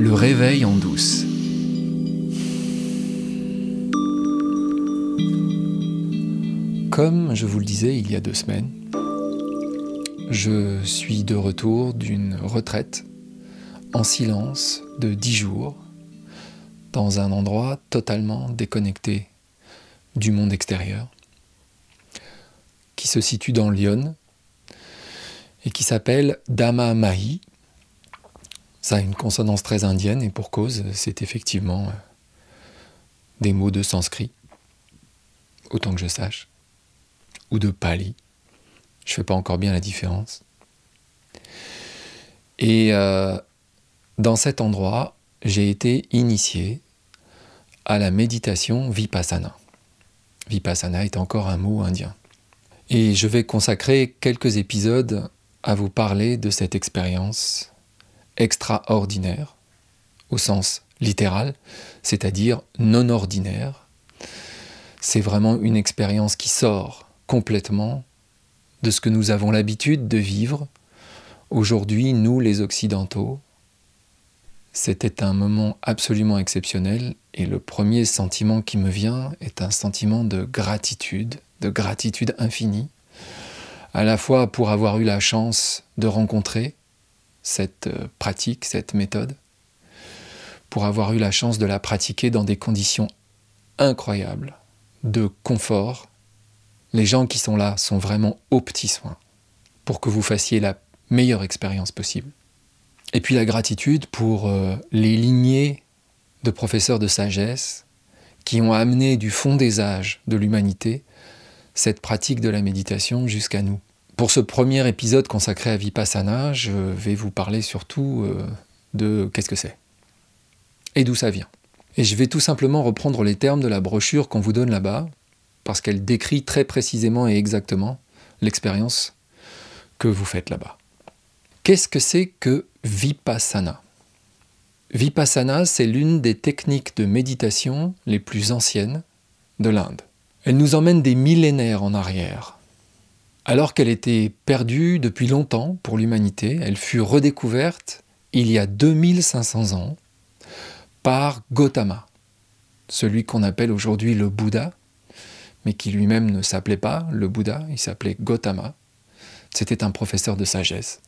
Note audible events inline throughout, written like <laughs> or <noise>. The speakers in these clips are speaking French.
Le réveil en douce. Comme je vous le disais il y a deux semaines, je suis de retour d'une retraite en silence de dix jours dans un endroit totalement déconnecté du monde extérieur qui se situe dans Lyon et qui s'appelle Dama Mahi. Ça a une consonance très indienne et pour cause, c'est effectivement euh, des mots de sanskrit, autant que je sache, ou de pali. Je ne fais pas encore bien la différence. Et euh, dans cet endroit, j'ai été initié à la méditation vipassana. Vipassana est encore un mot indien. Et je vais consacrer quelques épisodes à vous parler de cette expérience extraordinaire, au sens littéral, c'est-à-dire non ordinaire. C'est vraiment une expérience qui sort complètement de ce que nous avons l'habitude de vivre aujourd'hui, nous les Occidentaux. C'était un moment absolument exceptionnel et le premier sentiment qui me vient est un sentiment de gratitude, de gratitude infinie, à la fois pour avoir eu la chance de rencontrer cette euh, pratique, cette méthode, pour avoir eu la chance de la pratiquer dans des conditions incroyables, de confort. Les gens qui sont là sont vraiment aux petits soins pour que vous fassiez la meilleure expérience possible. Et puis la gratitude pour euh, les lignées de professeurs de sagesse qui ont amené du fond des âges de l'humanité cette pratique de la méditation jusqu'à nous. Pour ce premier épisode consacré à Vipassana, je vais vous parler surtout euh, de qu'est-ce que c'est et d'où ça vient. Et je vais tout simplement reprendre les termes de la brochure qu'on vous donne là-bas, parce qu'elle décrit très précisément et exactement l'expérience que vous faites là-bas. Qu'est-ce que c'est que Vipassana? Vipassana, c'est l'une des techniques de méditation les plus anciennes de l'Inde. Elle nous emmène des millénaires en arrière. Alors qu'elle était perdue depuis longtemps pour l'humanité, elle fut redécouverte il y a 2500 ans par Gautama, celui qu'on appelle aujourd'hui le Bouddha, mais qui lui-même ne s'appelait pas le Bouddha, il s'appelait Gautama. C'était un professeur de sagesse.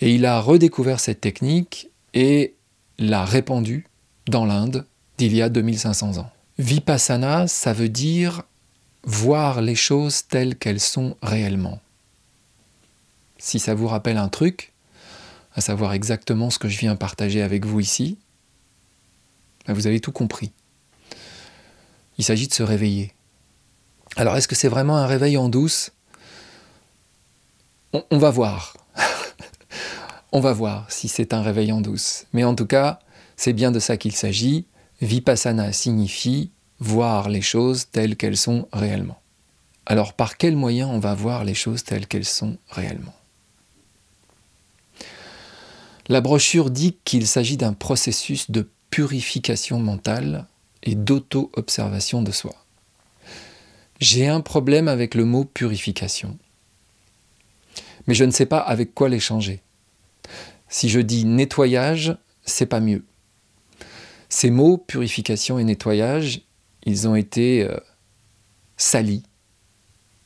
Et il a redécouvert cette technique et l'a répandue dans l'Inde d'il y a 2500 ans. Vipassana, ça veut dire voir les choses telles qu'elles sont réellement. Si ça vous rappelle un truc, à savoir exactement ce que je viens partager avec vous ici, ben vous avez tout compris. Il s'agit de se réveiller. Alors est-ce que c'est vraiment un réveil en douce? On va voir. <laughs> on va voir si c'est un réveil en douce. Mais en tout cas, c'est bien de ça qu'il s'agit. Vipassana signifie voir les choses telles qu'elles sont réellement. Alors par quels moyens on va voir les choses telles qu'elles sont réellement? La brochure dit qu'il s'agit d'un processus de purification mentale et d'auto-observation de soi. J'ai un problème avec le mot purification, mais je ne sais pas avec quoi l'échanger. Si je dis nettoyage, c'est pas mieux. Ces mots, purification et nettoyage, ils ont été euh, salis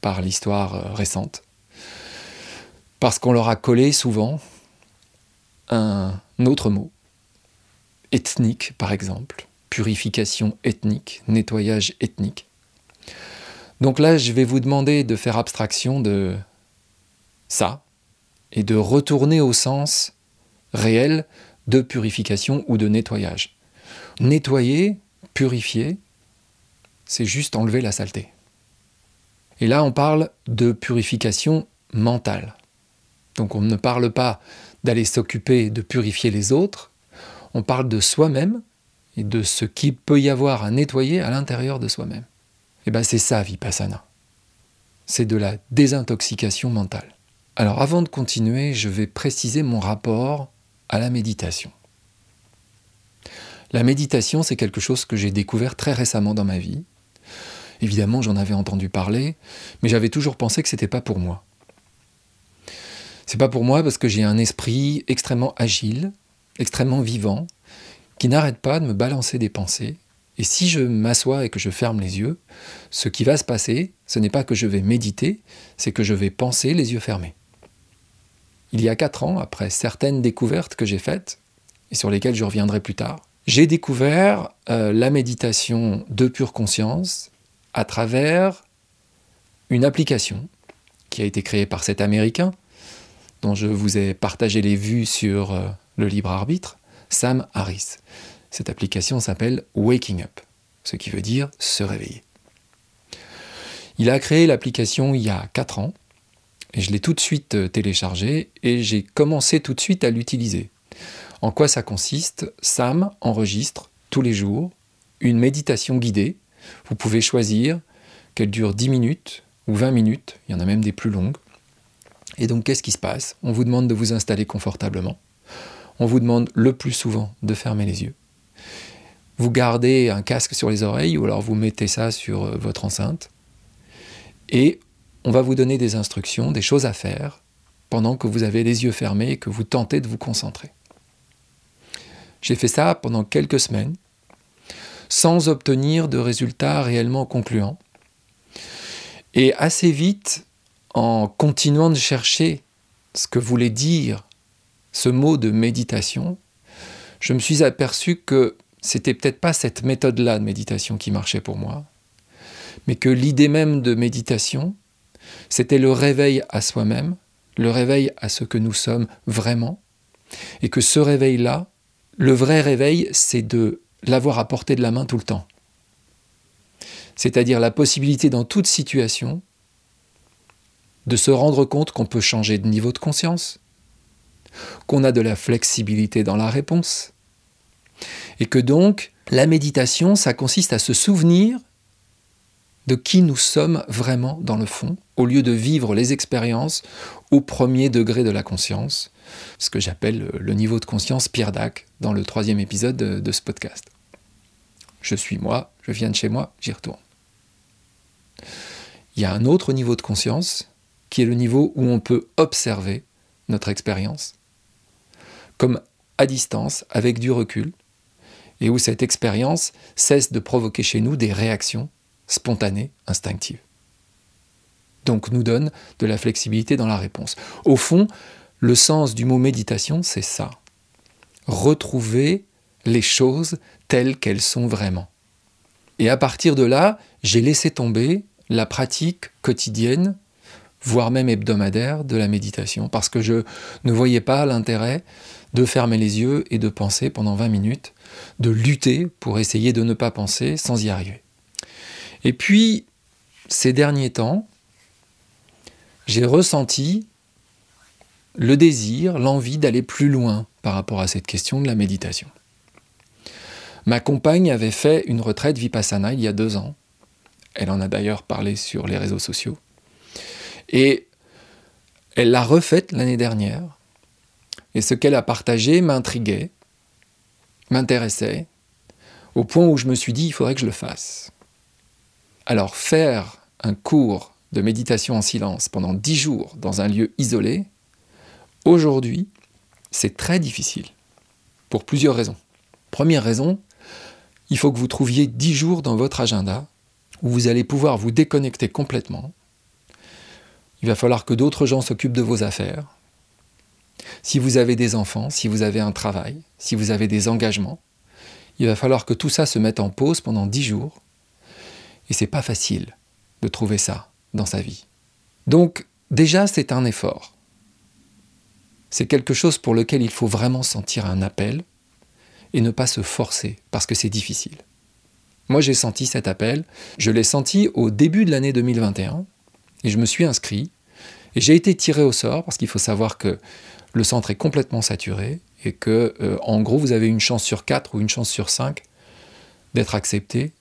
par l'histoire euh, récente, parce qu'on leur a collé souvent un autre mot, ethnique par exemple, purification ethnique, nettoyage ethnique. Donc là, je vais vous demander de faire abstraction de ça et de retourner au sens réel de purification ou de nettoyage. Nettoyer, purifier, c'est juste enlever la saleté. Et là, on parle de purification mentale. Donc on ne parle pas d'aller s'occuper de purifier les autres, on parle de soi-même et de ce qu'il peut y avoir à nettoyer à l'intérieur de soi-même. Et bien c'est ça, Vipassana. C'est de la désintoxication mentale. Alors avant de continuer, je vais préciser mon rapport à la méditation. La méditation, c'est quelque chose que j'ai découvert très récemment dans ma vie. Évidemment, j'en avais entendu parler, mais j'avais toujours pensé que c'était pas pour moi. C'est pas pour moi parce que j'ai un esprit extrêmement agile, extrêmement vivant, qui n'arrête pas de me balancer des pensées. Et si je m'assois et que je ferme les yeux, ce qui va se passer, ce n'est pas que je vais méditer, c'est que je vais penser les yeux fermés. Il y a quatre ans, après certaines découvertes que j'ai faites, et sur lesquelles je reviendrai plus tard, j'ai découvert euh, la méditation de pure conscience à travers une application qui a été créée par cet Américain, dont je vous ai partagé les vues sur euh, le libre arbitre, Sam Harris. Cette application s'appelle Waking Up, ce qui veut dire se réveiller. Il a créé l'application il y a 4 ans, et je l'ai tout de suite euh, téléchargée, et j'ai commencé tout de suite à l'utiliser. En quoi ça consiste? Sam enregistre tous les jours une méditation guidée. Vous pouvez choisir qu'elle dure 10 minutes ou 20 minutes, il y en a même des plus longues. Et donc qu'est-ce qui se passe? On vous demande de vous installer confortablement. On vous demande le plus souvent de fermer les yeux. Vous gardez un casque sur les oreilles ou alors vous mettez ça sur euh, votre enceinte. Et on va vous donner des instructions, des choses à faire pendant que vous avez les yeux fermés et que vous tentez de vous concentrer. J'ai fait ça pendant quelques semaines, sans obtenir de résultats réellement concluants. Et assez vite, en continuant de chercher ce que voulait dire ce mot de méditation, je me suis aperçu que c'était peut-être pas cette méthode-là de méditation qui marchait pour moi, mais que l'idée même de méditation, c'était le réveil à soi-même, le réveil à ce que nous sommes vraiment, et que ce réveil-là, le vrai réveil, c'est de l'avoir à portée de la main tout le temps. C'est-à-dire la possibilité dans toute situation de se rendre compte qu'on peut changer de niveau de conscience, qu'on a de la flexibilité dans la réponse, et que donc la méditation, ça consiste à se souvenir de qui nous sommes vraiment dans le fond, au lieu de vivre les expériences au premier degré de la conscience, ce que j'appelle le niveau de conscience Pierre Dac dans le troisième épisode de, ce podcast. Je suis moi, je viens de chez moi, j'y retourne. Il y a un autre niveau de conscience qui est le niveau où on peut observer notre expérience, comme à distance, avec du recul, et où cette expérience cesse de provoquer chez nous des réactions spontanées, instinctives. Donc nous donne de la flexibilité dans la réponse. Au fond, le sens du mot méditation, c'est ça. Retrouver les choses telles qu'elles sont vraiment. Et à partir de là, j'ai laissé tomber la pratique quotidienne, voire même hebdomadaire, de la méditation, parce que je ne voyais pas l'intérêt de fermer les yeux et de penser pendant 20 minutes, de lutter pour essayer de ne pas penser sans y arriver. Et puis, ces derniers temps, j'ai ressenti le désir, l'envie d'aller plus loin par rapport à cette question de la méditation. Ma compagne avait fait une retraite vipassana il y a deux ans. Elle en a d'ailleurs parlé sur les réseaux sociaux. Et elle l'a refaite l'année dernière. Et ce qu'elle a partagé m'intriguait, m'intéressait, au point où je me suis dit, il faudrait que je le fasse. Alors faire un cours de méditation en silence pendant dix jours dans un lieu isolé, Aujourd'hui, c'est très difficile, pour plusieurs raisons. Première raison, il faut que vous trouviez 10 jours dans votre agenda où vous allez pouvoir vous déconnecter complètement. Il va falloir que d'autres gens s'occupent de vos affaires. Si vous avez des enfants, si vous avez un travail, si vous avez des engagements, il va falloir que tout ça se mette en pause pendant 10 jours. Et c'est pas facile de trouver ça dans sa vie. Donc, déjà, c'est un effort c'est quelque chose pour lequel il faut vraiment sentir un appel et ne pas se forcer parce que c'est difficile. Moi j'ai senti cet appel, je l'ai senti au début de l'année 2021 et je me suis inscrit et j'ai été tiré au sort parce qu'il faut savoir que le centre est complètement saturé et que euh, en gros vous avez une chance sur 4 ou une chance sur 5 d'être accepté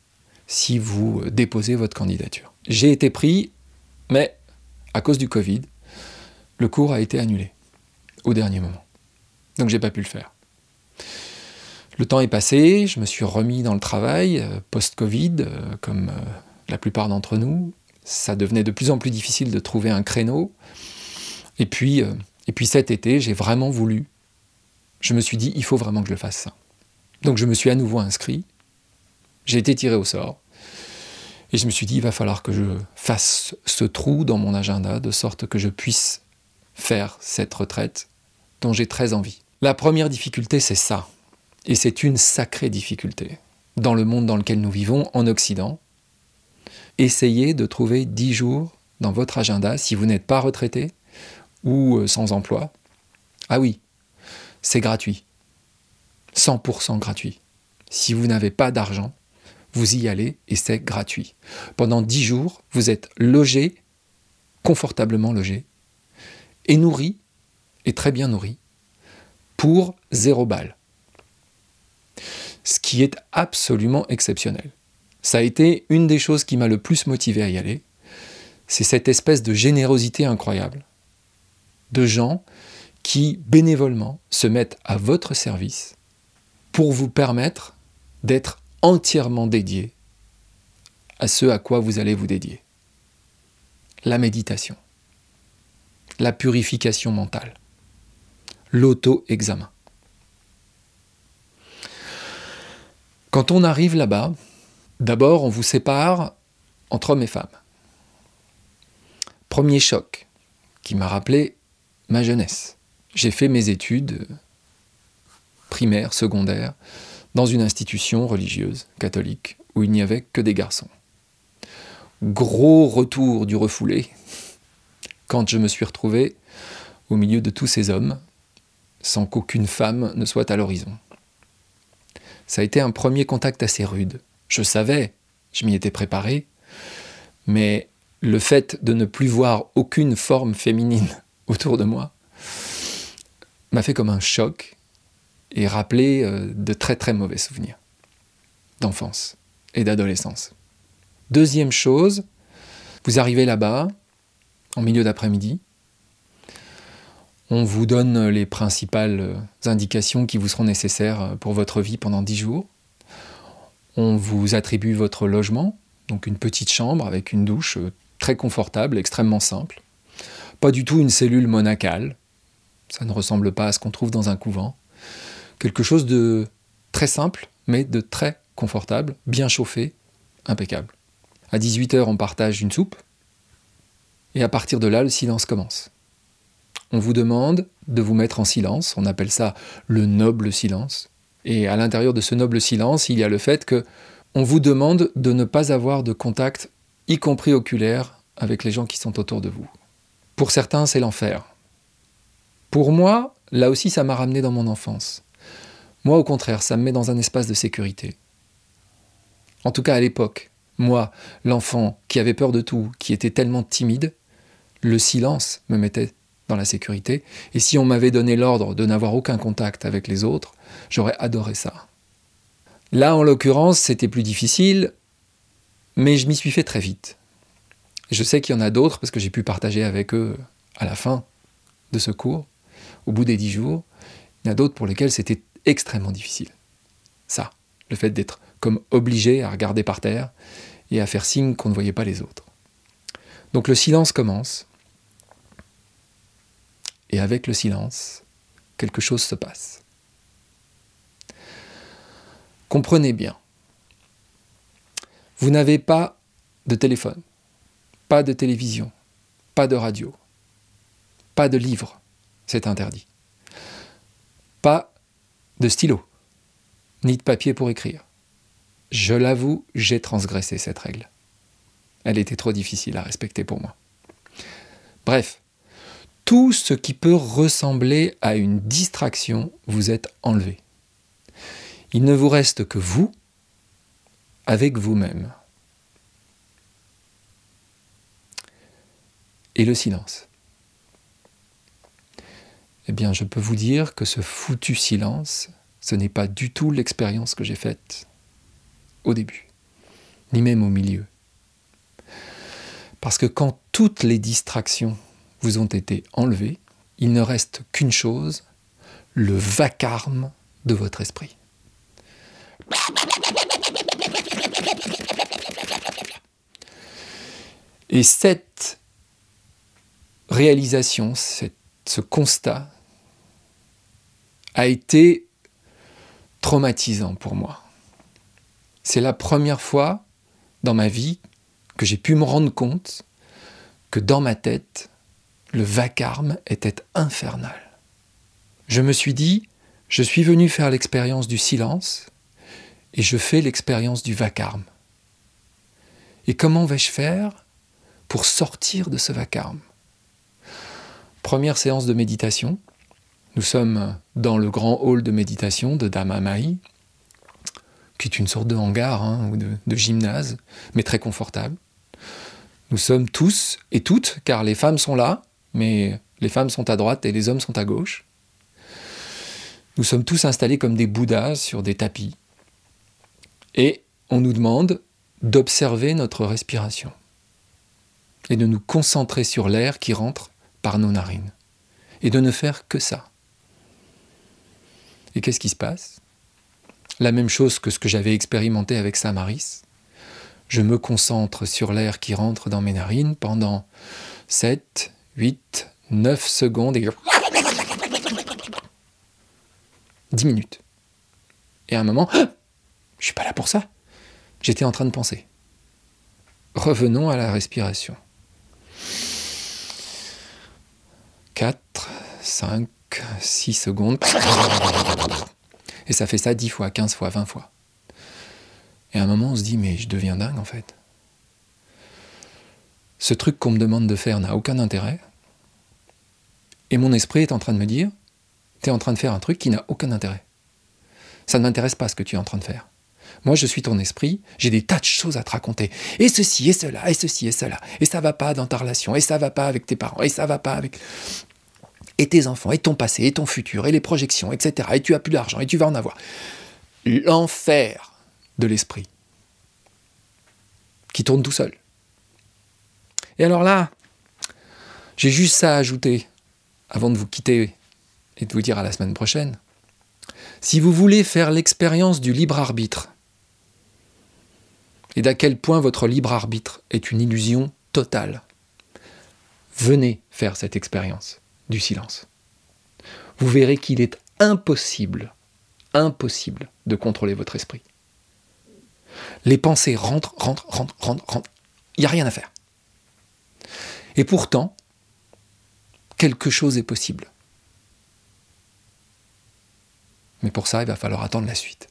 si vous euh, déposez votre candidature. J'ai été pris mais à cause du Covid, le cours a été annulé au dernier moment. Donc j'ai pas pu le faire. Le temps est passé, je me suis remis dans le travail, euh, post-Covid, euh, comme la plupart d'entre nous. Ça devenait de plus en plus difficile de trouver un créneau. Et puis, et puis cet été, j'ai vraiment voulu je me suis dit, il faut vraiment que je le fasse ça. Donc je me suis à nouveau inscrit, j'ai été tiré au sort, et je me suis dit, il va falloir que je fasse ce trou dans mon agenda, de sorte que je puisse faire cette retraite dont j'ai très envie. La première difficulté, c'est ça. Et c'est une sacrée difficulté. Dans le monde dans lequel nous vivons, en Occident, essayez de trouver 10 jours dans votre agenda, si vous n'êtes pas retraité ou euh, sans emploi. Ah oui, c'est gratuit. 100% gratuit. Si vous n'avez pas d'argent, vous y allez et c'est gratuit. Pendant 10 jours, vous êtes logé, confortablement logé, et nourri, et très bien nourri, pour zéro balle. Ce qui est absolument exceptionnel. Ça a été une des choses qui m'a le plus motivé à y aller. C'est cette espèce de générosité incroyable de gens qui bénévolement se mettent à votre service pour vous permettre d'être entièrement dédié à ce à quoi vous allez vous dédier. La méditation, la purification mentale, l'auto-examen. Quand on arrive là-bas, d'abord on vous sépare entre hommes et femmes. Premier choc qui m'a rappelé ma jeunesse. J'ai fait mes études primaires, secondaires, dans une institution religieuse catholique où il n'y avait que des garçons. Gros retour du refoulé <laughs> quand je me suis retrouvé au milieu de tous ces hommes sans qu'aucune femme ne soit à l'horizon. Ça a été un premier contact assez rude. Je savais, je m'y étais préparé, mais le fait de ne plus voir aucune forme féminine <laughs> autour de moi m'a fait comme un choc et rappelé euh, de très très mauvais souvenirs d'enfance et d'adolescence. Deuxième chose, vous arrivez là-bas en milieu d'après-midi, on vous donne les principales euh, indications qui vous seront nécessaires euh, pour votre vie pendant dix jours. On vous attribue votre logement, donc une petite chambre avec une douche très confortable, extrêmement simple. Pas du tout une cellule monacale, ça ne ressemble pas à ce qu'on trouve dans un couvent. Quelque chose de très simple, mais de très confortable, bien chauffé, impeccable. À 18h, on partage une soupe, et à partir de là, le silence commence. On vous demande de vous mettre en silence, on appelle ça le noble silence. Et à l'intérieur de ce noble silence, il y a le fait que on vous demande de ne pas avoir de contact, y compris oculaire, avec les gens qui sont autour de vous. Pour certains, c'est l'enfer. Pour moi, là aussi, ça m'a ramené dans mon enfance. Moi, au contraire, ça me met dans un espace de sécurité. En tout cas, à l'époque, moi, l'enfant qui avait peur de tout, qui était tellement timide, le silence me mettait dans la sécurité. Et si on m'avait donné l'ordre de n'avoir aucun contact avec les autres, j'aurais adoré ça. Là, en l'occurrence, c'était plus difficile, mais je m'y suis fait très vite. Je sais qu'il y en a d'autres parce que j'ai pu partager avec eux à la fin de ce cours, au bout des dix jours. Il y en a d'autres pour lesquels c'était extrêmement difficile. Ça, le fait d'être comme obligé à regarder par terre et à faire signe qu'on ne voyait pas les autres. Donc le silence commence. Et avec le silence, quelque chose se passe. Comprenez bien. Vous n'avez pas de téléphone. Pas de télévision, pas de radio, pas de livre, c'est interdit. Pas de stylo, ni de papier pour écrire. Je l'avoue, j'ai transgressé cette règle. Elle était trop difficile à respecter pour moi. Bref, tout ce qui peut ressembler à une distraction vous est enlevé. Il ne vous reste que vous avec vous-même. et le silence. Eh bien, je peux vous dire que ce foutu silence, ce n'est pas du tout l'expérience que j'ai faite au début, ni même au milieu. Parce que quand toutes les distractions vous ont été enlevées, il ne reste qu'une chose, le vacarme de votre esprit. Et cette réalisation, ce constat, a été traumatisant pour moi. C'est la première fois dans ma vie que j'ai pu me rendre compte que dans ma tête, le vacarme était infernal. Je me suis dit, je suis venu faire l'expérience du silence et je fais l'expérience du vacarme. Et comment vais-je faire pour sortir de ce vacarme? Première séance de méditation. Nous sommes dans le grand hall de méditation de Damamai, qui est une sorte de hangar hein, ou de gymnase, mais très confortable. Nous sommes tous et toutes, car les femmes sont là, mais les femmes sont à droite et les hommes sont à gauche. Nous sommes tous installés comme des bouddhas sur des tapis. Et on nous demande d'observer notre respiration et de nous concentrer sur l'air qui rentre par nos narines et de ne faire que ça. Et qu'est-ce qui se passe? La même chose que ce que j'avais expérimenté avec Samaris. Je me concentre sur l'air qui rentre dans mes narines pendant 7, 8, 9 secondes et 10 minutes. Et à un moment, je suis pas là pour ça. J'étais en train de penser. Revenons à la respiration. 4, 5, 6 secondes. Et ça fait ça 10 fois, 15 fois, 20 fois. Et à un moment, on se dit, mais je deviens dingue en fait. Ce truc qu'on me demande de faire n'a aucun intérêt. Et mon esprit est en train de me dire, tu es en train de faire un truc qui n'a aucun intérêt. Ça ne m'intéresse pas ce que tu es en train de faire. Moi, je suis ton esprit, j'ai des tas de choses à te raconter. Et ceci, et cela, et ceci, et cela. Et ça va pas dans ta relation, et ça va pas avec tes parents, et ça va pas avec. Et tes enfants, et ton passé, et ton futur, et les projections, etc. Et tu as plus d'argent, et tu vas en avoir. L'enfer de l'esprit qui tourne tout seul. Et alors là, j'ai juste ça à ajouter avant de vous quitter et de vous dire à la semaine prochaine. Si vous voulez faire l'expérience du libre arbitre, et d'à quel point votre libre arbitre est une illusion totale. Venez faire cette expérience du silence. Vous verrez qu'il est impossible, impossible de contrôler votre esprit. Les pensées rentrent, rentrent, rentrent, rentrent, rentrent. Il n'y a rien à faire. Et pourtant, quelque chose est possible. Mais pour ça, il va falloir attendre la suite.